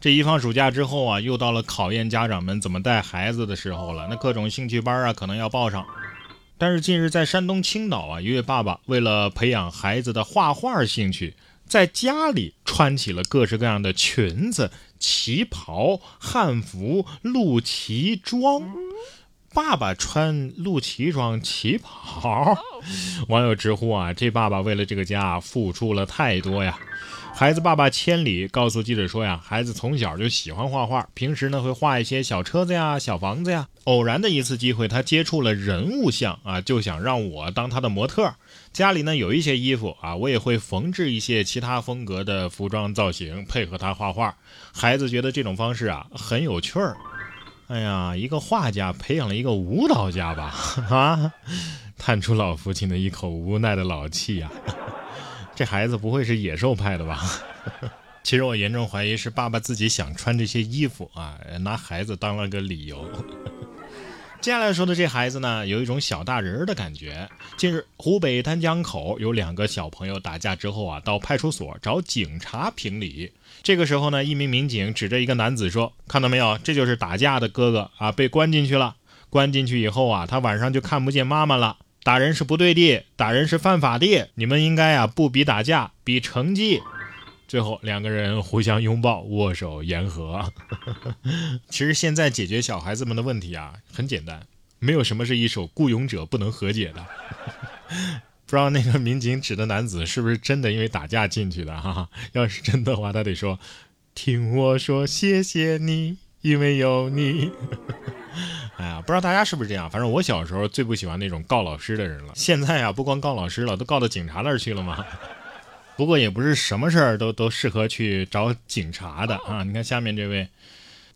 这一放暑假之后啊，又到了考验家长们怎么带孩子的时候了。那各种兴趣班啊，可能要报上。但是近日在山东青岛啊，一位爸爸为了培养孩子的画画兴趣，在家里穿起了各式各样的裙子、旗袍、汉服、露脐装。爸爸穿露脐装、旗袍，网友直呼啊，这爸爸为了这个家付出了太多呀。孩子爸爸千里告诉记者说呀，孩子从小就喜欢画画，平时呢会画一些小车子呀、小房子呀。偶然的一次机会，他接触了人物像啊，就想让我当他的模特。家里呢有一些衣服啊，我也会缝制一些其他风格的服装造型，配合他画画。孩子觉得这种方式啊很有趣儿。哎呀，一个画家培养了一个舞蹈家吧？啊，叹出老父亲的一口无奈的老气呀。这孩子不会是野兽派的吧？其实我严重怀疑是爸爸自己想穿这些衣服啊，拿孩子当了个理由。接下来说的这孩子呢，有一种小大人儿的感觉。近日，湖北丹江口有两个小朋友打架之后啊，到派出所找警察评理。这个时候呢，一名民警指着一个男子说：“看到没有，这就是打架的哥哥啊，被关进去了。关进去以后啊，他晚上就看不见妈妈了。”打人是不对的，打人是犯法的。你们应该啊不比打架，比成绩。最后两个人互相拥抱，握手言和。其实现在解决小孩子们的问题啊很简单，没有什么是一首《孤勇者》不能和解的。不知道那个民警指的男子是不是真的因为打架进去的哈？要是真的话，他得说：“听我说，谢谢你，因为有你。”哎呀，不知道大家是不是这样？反正我小时候最不喜欢那种告老师的人了。现在啊，不光告老师了，都告到警察那儿去了嘛。不过也不是什么事儿都都适合去找警察的啊。你看下面这位，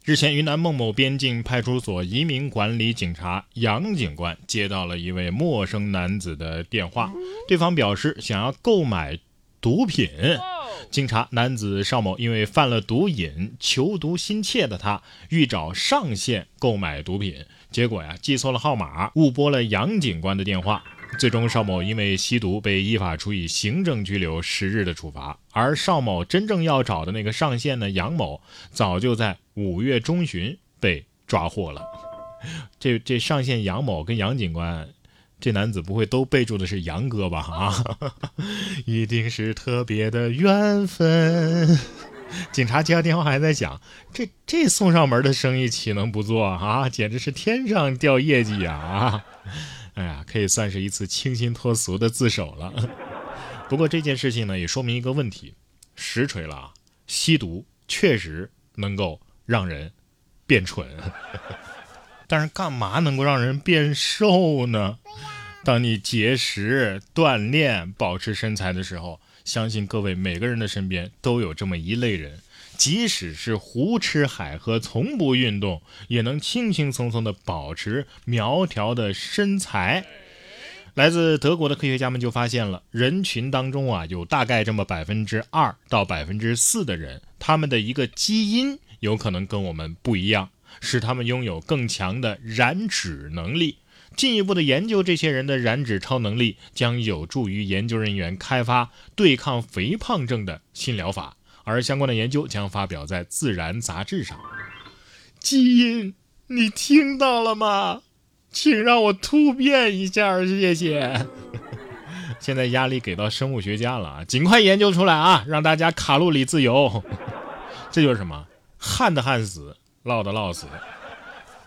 日前云南孟某边境派出所移民管理警察杨警官接到了一位陌生男子的电话，对方表示想要购买毒品。经查，男子邵某因为犯了毒瘾，求毒心切的他欲找上线购买毒品，结果呀记错了号码，误拨了杨警官的电话。最终，邵某因为吸毒被依法处以行政拘留十日的处罚。而邵某真正要找的那个上线呢，杨某早就在五月中旬被抓获了。这这上线杨某跟杨警官。这男子不会都备注的是杨哥吧？啊，一定是特别的缘分。警察接到电话还在想，这这送上门的生意岂能不做啊？简直是天上掉业绩呀！啊，哎呀，可以算是一次清新脱俗的自首了。不过这件事情呢，也说明一个问题：实锤了啊，吸毒确实能够让人变蠢。但是干嘛能够让人变瘦呢？当你节食、锻炼、保持身材的时候，相信各位每个人的身边都有这么一类人，即使是胡吃海喝、从不运动，也能轻轻松松的保持苗条的身材。来自德国的科学家们就发现了，人群当中啊，有大概这么百分之二到百分之四的人，他们的一个基因有可能跟我们不一样，使他们拥有更强的燃脂能力。进一步的研究这些人的燃脂超能力，将有助于研究人员开发对抗肥胖症的新疗法，而相关的研究将发表在《自然》杂志上。基因，你听到了吗？请让我突变一下，谢谢。现在压力给到生物学家了啊，尽快研究出来啊，让大家卡路里自由。这就是什么？旱的旱死，涝的涝死。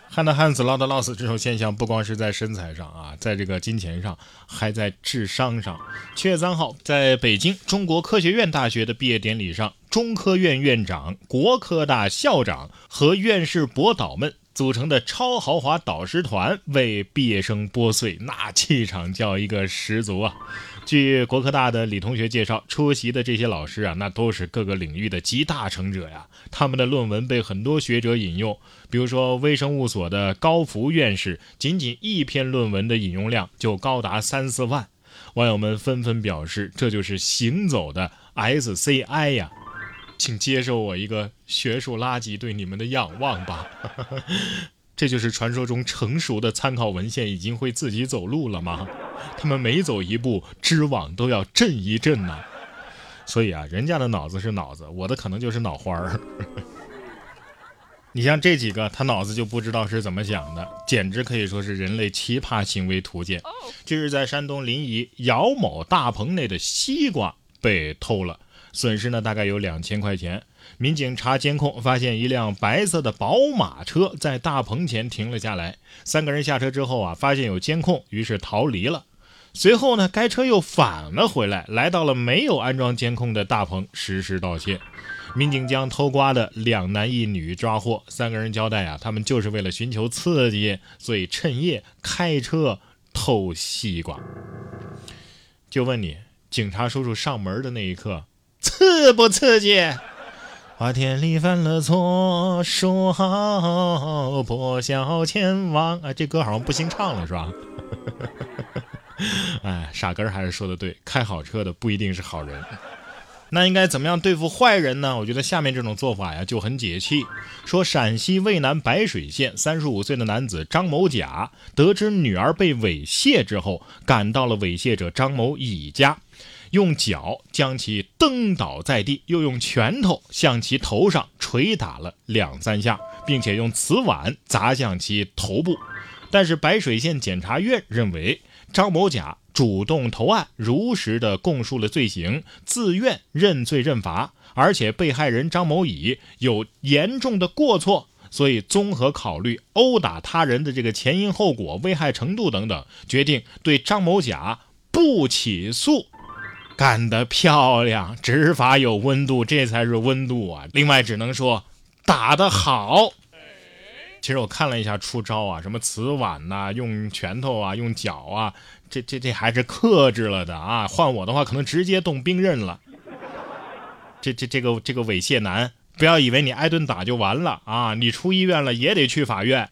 旱的旱死，涝的涝死，这种现象不光是在身材上啊，在这个金钱上，还在智商上。七月三号，在北京中国科学院大学的毕业典礼上，中科院院长、国科大校长和院士博导们。组成的超豪华导师团为毕业生拨穗，那气场叫一个十足啊！据国科大的李同学介绍，出席的这些老师啊，那都是各个领域的集大成者呀。他们的论文被很多学者引用，比如说微生物所的高福院士，仅仅一篇论文的引用量就高达三四万。网友们纷纷表示，这就是行走的 SCI 呀！请接受我一个学术垃圾对你们的仰望吧。这就是传说中成熟的参考文献已经会自己走路了吗？他们每走一步，知网都要震一震呐。所以啊，人家的脑子是脑子，我的可能就是脑花儿。你像这几个，他脑子就不知道是怎么想的，简直可以说是人类奇葩行为图鉴。这是，在山东临沂姚某大棚内的西瓜被偷了，损失呢大概有两千块钱。民警查监控，发现一辆白色的宝马车在大棚前停了下来。三个人下车之后啊，发现有监控，于是逃离了。随后呢，该车又返了回来，来到了没有安装监控的大棚实施盗窃。民警将偷瓜的两男一女抓获，三个人交代啊，他们就是为了寻求刺激，所以趁夜开车偷西瓜。就问你，警察叔叔上门的那一刻，刺不刺激？花田里犯了错，说好破晓前往。啊，这歌好像不兴唱了，是吧？哎，傻根还是说的对，开好车的不一定是好人。那应该怎么样对付坏人呢？我觉得下面这种做法呀就很解气。说陕西渭南白水县三十五岁的男子张某甲得知女儿被猥亵之后，赶到了猥亵者张某乙家，用脚将其蹬倒在地，又用拳头向其头上捶打了两三下，并且用瓷碗砸向其头部。但是白水县检察院认为张某甲。主动投案，如实的供述了罪行，自愿认罪认罚，而且被害人张某乙有严重的过错，所以综合考虑殴打他人的这个前因后果、危害程度等等，决定对张某甲不起诉。干得漂亮，执法有温度，这才是温度啊！另外，只能说打得好。其实我看了一下出招啊，什么瓷碗呐，用拳头啊，用脚啊，这这这还是克制了的啊。换我的话，可能直接动兵刃了。这这这个这个猥亵男，不要以为你挨顿打就完了啊，你出医院了也得去法院。